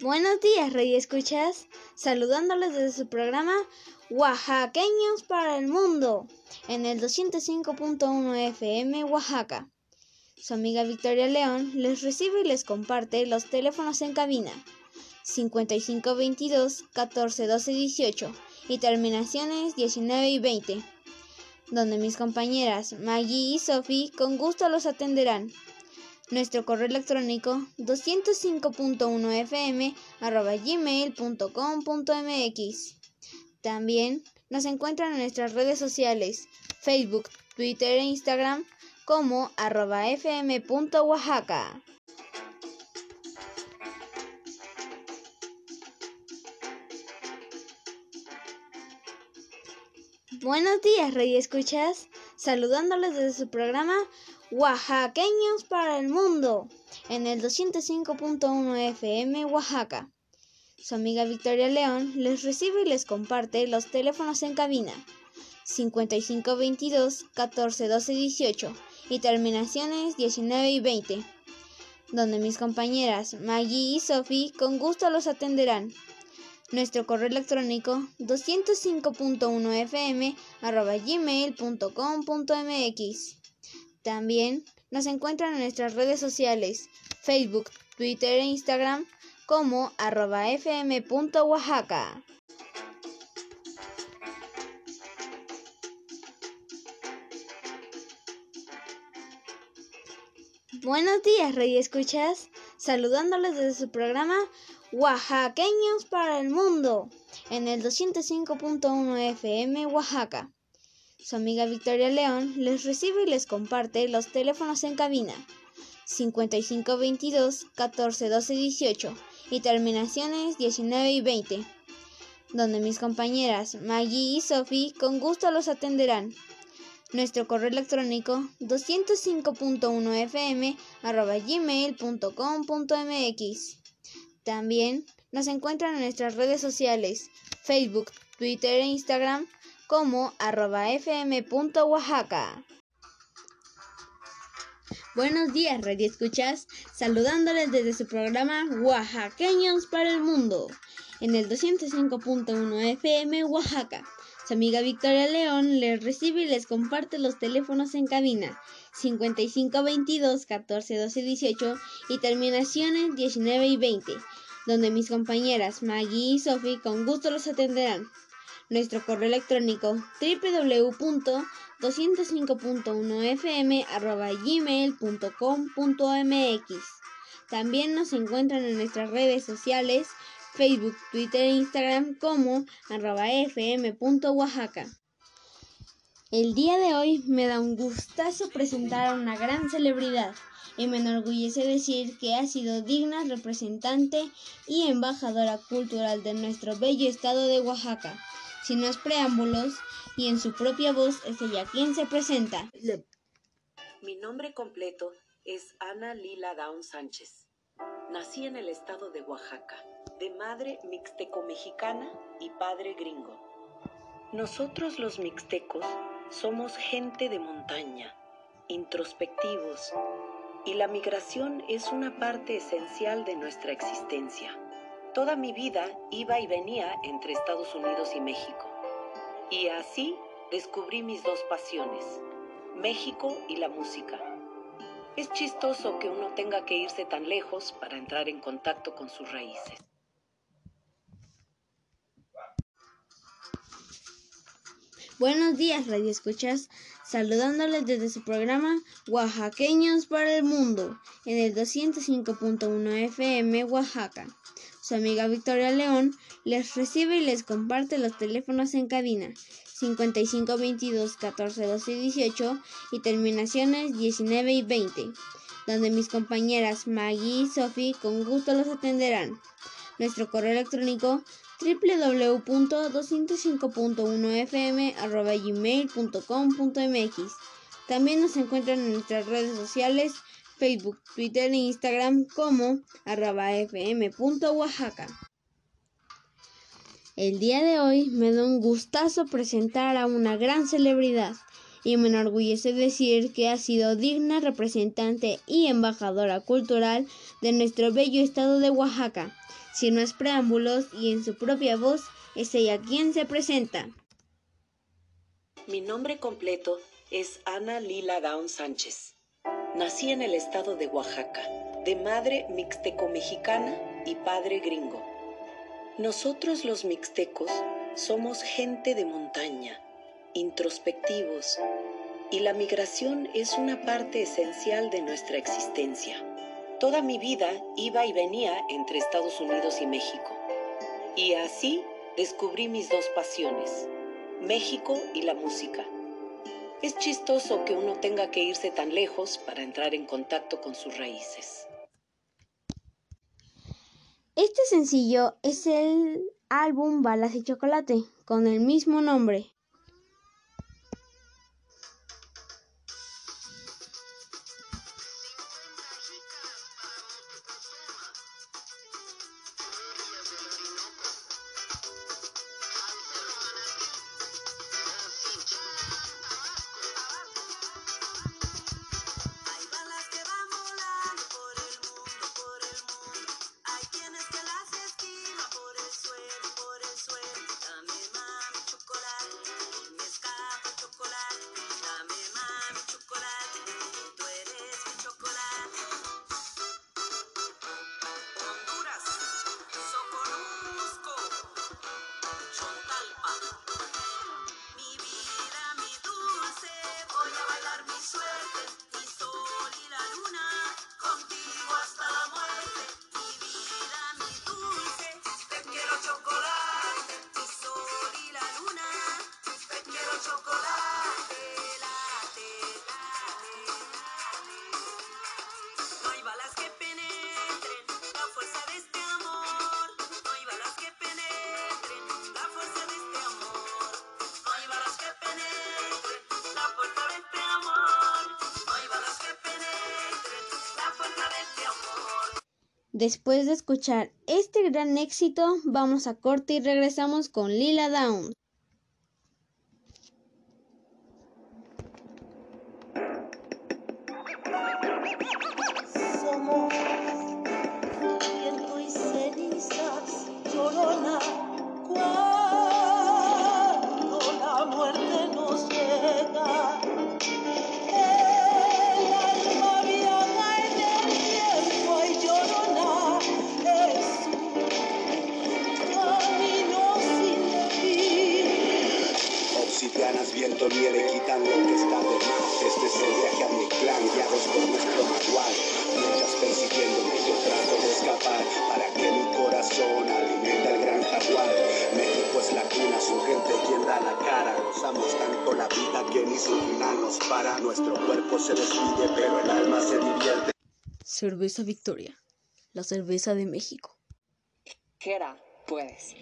Buenos días, Rey Escuchas. Saludándoles desde su programa Oaxaqueños para el Mundo en el 205.1 FM Oaxaca. Su amiga Victoria León les recibe y les comparte los teléfonos en cabina 5522 14 12 18 y terminaciones 19 y 20, donde mis compañeras Maggie y Sophie con gusto los atenderán. Nuestro correo electrónico 205.1fm arroba gmail.com.mx. También nos encuentran en nuestras redes sociales, Facebook, Twitter e Instagram como arroba fm.oaxaca. Buenos días, Rey Escuchas. Saludándoles desde su programa Oaxaqueños para el Mundo en el 205.1 FM Oaxaca. Su amiga Victoria León les recibe y les comparte los teléfonos en cabina 5522 14 12 18 y terminaciones 19 y 20, donde mis compañeras Maggie y Sophie con gusto los atenderán. Nuestro correo electrónico 205.1fm arroba gmail.com.mx. También nos encuentran en nuestras redes sociales, Facebook, Twitter e Instagram como arroba fm.oaxaca. Buenos días, Rey Escuchas. Saludándoles desde su programa Oaxaqueños para el Mundo en el 205.1 FM Oaxaca. Su amiga Victoria León les recibe y les comparte los teléfonos en cabina 5522 14 12 18 y terminaciones 19 y 20, donde mis compañeras Maggie y Sophie con gusto los atenderán. Nuestro correo electrónico 205.1fm arroba gmail.com.mx. También nos encuentran en nuestras redes sociales, Facebook, Twitter e Instagram como arroba fm.oaxaca. Buenos días, Radio Escuchas, saludándoles desde su programa Oaxaqueños para el Mundo, en el 205.1 FM Oaxaca. Su amiga Victoria León les recibe y les comparte los teléfonos en cabina 5522 14 12 18 y terminaciones 19 y 20, donde mis compañeras Maggie y Sophie con gusto los atenderán. Nuestro correo electrónico www.205.1fm.gmail.com.mx. También nos encuentran en nuestras redes sociales Facebook, Twitter e Instagram como arroba fm.oaxaca. El día de hoy me da un gustazo presentar a una gran celebridad y me enorgullece decir que ha sido digna representante y embajadora cultural de nuestro bello estado de Oaxaca. Sin más preámbulos y en su propia voz es ella quien se presenta. Mi nombre completo es Ana Lila Down Sánchez. Nací en el estado de Oaxaca, de madre mixteco-mexicana y padre gringo. Nosotros los mixtecos somos gente de montaña, introspectivos, y la migración es una parte esencial de nuestra existencia. Toda mi vida iba y venía entre Estados Unidos y México. Y así descubrí mis dos pasiones, México y la música. Es chistoso que uno tenga que irse tan lejos para entrar en contacto con sus raíces. Buenos días, Radio Escuchas, saludándoles desde su programa Oaxaqueños para el Mundo, en el 205.1 FM Oaxaca. Su amiga Victoria León les recibe y les comparte los teléfonos en cabina 5522 14 12 18 y terminaciones 19 y 20, donde mis compañeras Maggie y Sophie con gusto los atenderán. Nuestro correo electrónico www.205.1fm.gmail.com.mx. También nos encuentran en nuestras redes sociales Facebook, Twitter e Instagram como arroba fm.oaxaca. El día de hoy me da un gustazo presentar a una gran celebridad y me enorgullece decir que ha sido digna representante y embajadora cultural de nuestro bello estado de Oaxaca. Sin más preámbulos y en su propia voz, es ella quien se presenta. Mi nombre completo es Ana Lila Down Sánchez. Nací en el estado de Oaxaca, de madre mixteco-mexicana y padre gringo. Nosotros los mixtecos somos gente de montaña, introspectivos, y la migración es una parte esencial de nuestra existencia. Toda mi vida iba y venía entre Estados Unidos y México. Y así descubrí mis dos pasiones, México y la música. Es chistoso que uno tenga que irse tan lejos para entrar en contacto con sus raíces. Este sencillo es el álbum Balas y Chocolate, con el mismo nombre. Después de escuchar este gran éxito, vamos a corte y regresamos con Lila Down. Cerveza Victoria, la cerveza de México. Jera, puedes.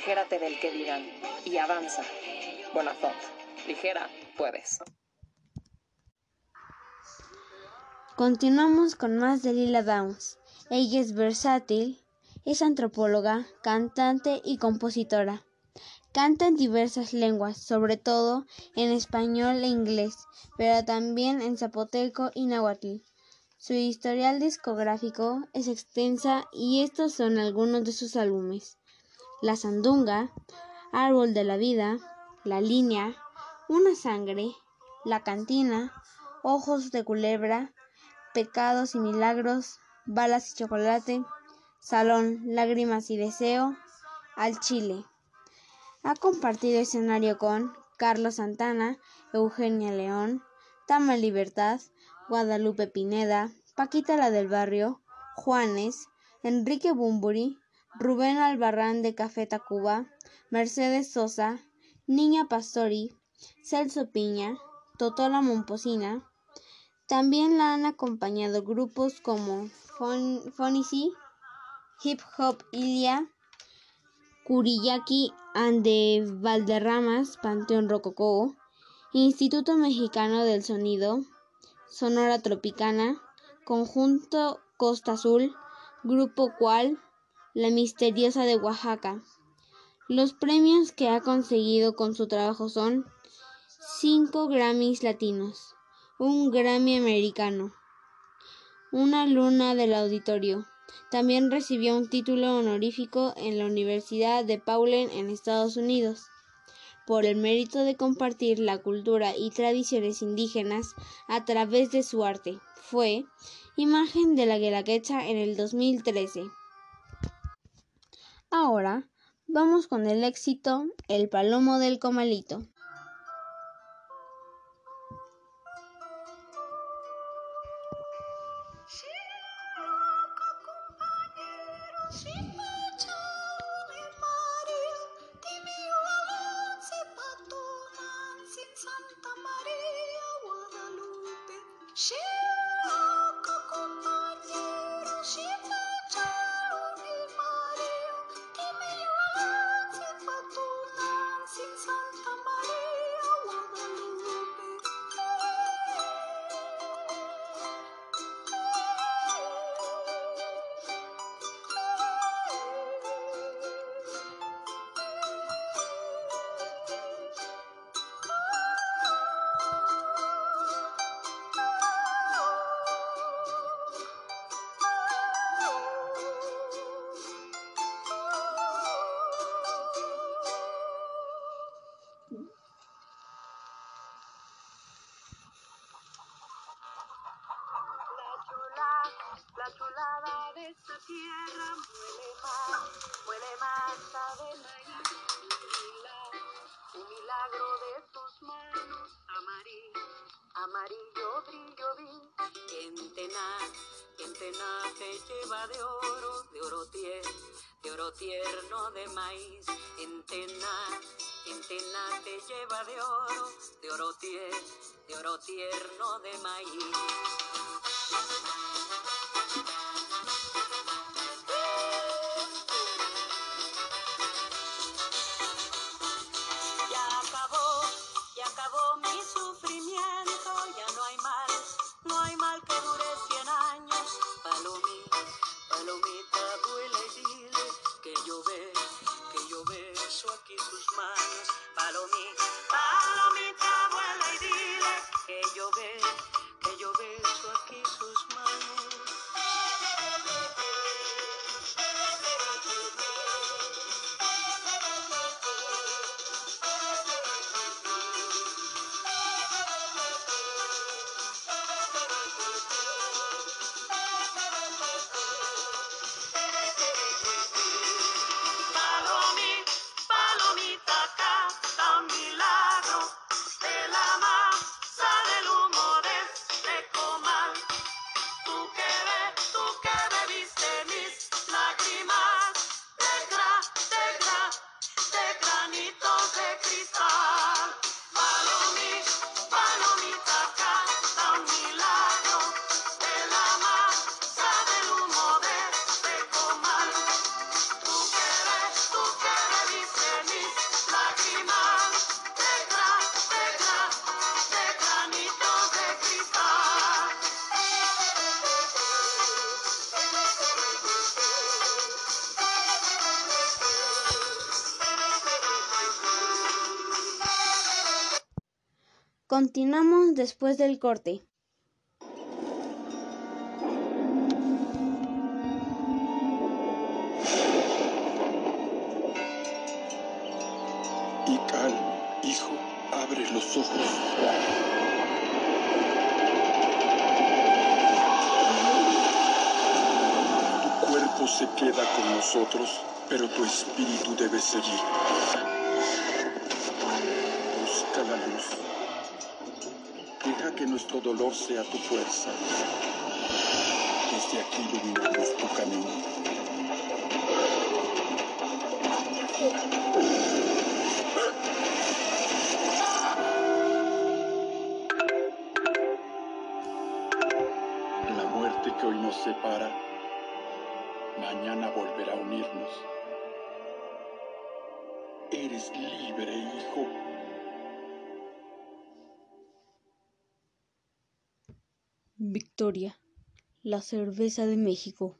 Aligérate del que dirán y avanza. Bonafont, ligera, puedes. Continuamos con más de Lila Downs. Ella es versátil, es antropóloga, cantante y compositora. Canta en diversas lenguas, sobre todo en español e inglés, pero también en zapoteco y náhuatl. Su historial discográfico es extensa y estos son algunos de sus álbumes. La Sandunga, Árbol de la Vida, La Línea, Una Sangre, La Cantina, Ojos de Culebra, Pecados y Milagros, Balas y Chocolate, Salón, Lágrimas y Deseo, Al Chile. Ha compartido escenario con Carlos Santana, Eugenia León, Tama Libertad, Guadalupe Pineda, Paquita la del Barrio, Juanes, Enrique Bumburi, Rubén Albarrán de Café Tacuba, Mercedes Sosa, Niña Pastori, Celso Piña, Totola Momposina. También la han acompañado grupos como Fonici, Hip Hop Ilia, Kuriyaki and the Valderramas, Panteón Rococó, Instituto Mexicano del Sonido, Sonora Tropicana, Conjunto Costa Azul, Grupo Cual, La Misteriosa de Oaxaca. Los premios que ha conseguido con su trabajo son cinco Grammys latinos, un Grammy americano, una luna del auditorio. También recibió un título honorífico en la Universidad de Paulen en Estados Unidos por el mérito de compartir la cultura y tradiciones indígenas a través de su arte. Fue imagen de la Guelaguetza en el 2013. Ahora vamos con el éxito El Palomo del Comalito. Tierno de maíz, entena, entena te lleva de oro, de oro tierno, de oro tierno de maíz. Follow me Continuamos después del corte. Y cal, hijo, abre los ojos. Tu cuerpo se queda con nosotros, pero tu espíritu debe seguir. Que nuestro dolor sea tu fuerza. Desde aquí iluminamos tu camino. La muerte que hoy nos separa, mañana volverá a unirnos. Eres libre, hijo. Victoria, la cerveza de México.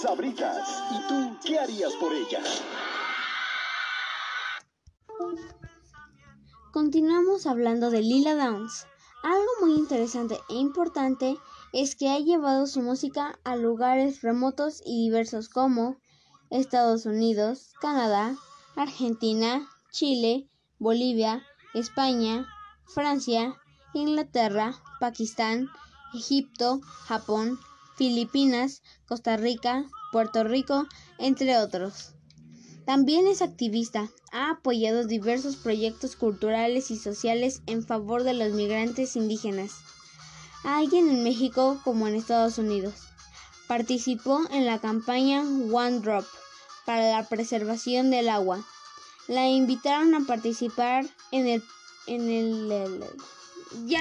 Sabritas, ¿y tú qué harías por ella? Continuamos hablando de Lila Downs. Algo muy interesante e importante es que ha llevado su música a lugares remotos y diversos como Estados Unidos, Canadá, Argentina, Chile, Bolivia, España, Francia, Inglaterra, Pakistán, Egipto, Japón, Filipinas, Costa Rica, Puerto Rico, entre otros. También es activista, ha apoyado diversos proyectos culturales y sociales en favor de los migrantes indígenas, alguien en México como en Estados Unidos. Participó en la campaña One Drop para la preservación del agua. La invitaron a participar en el... En el, ya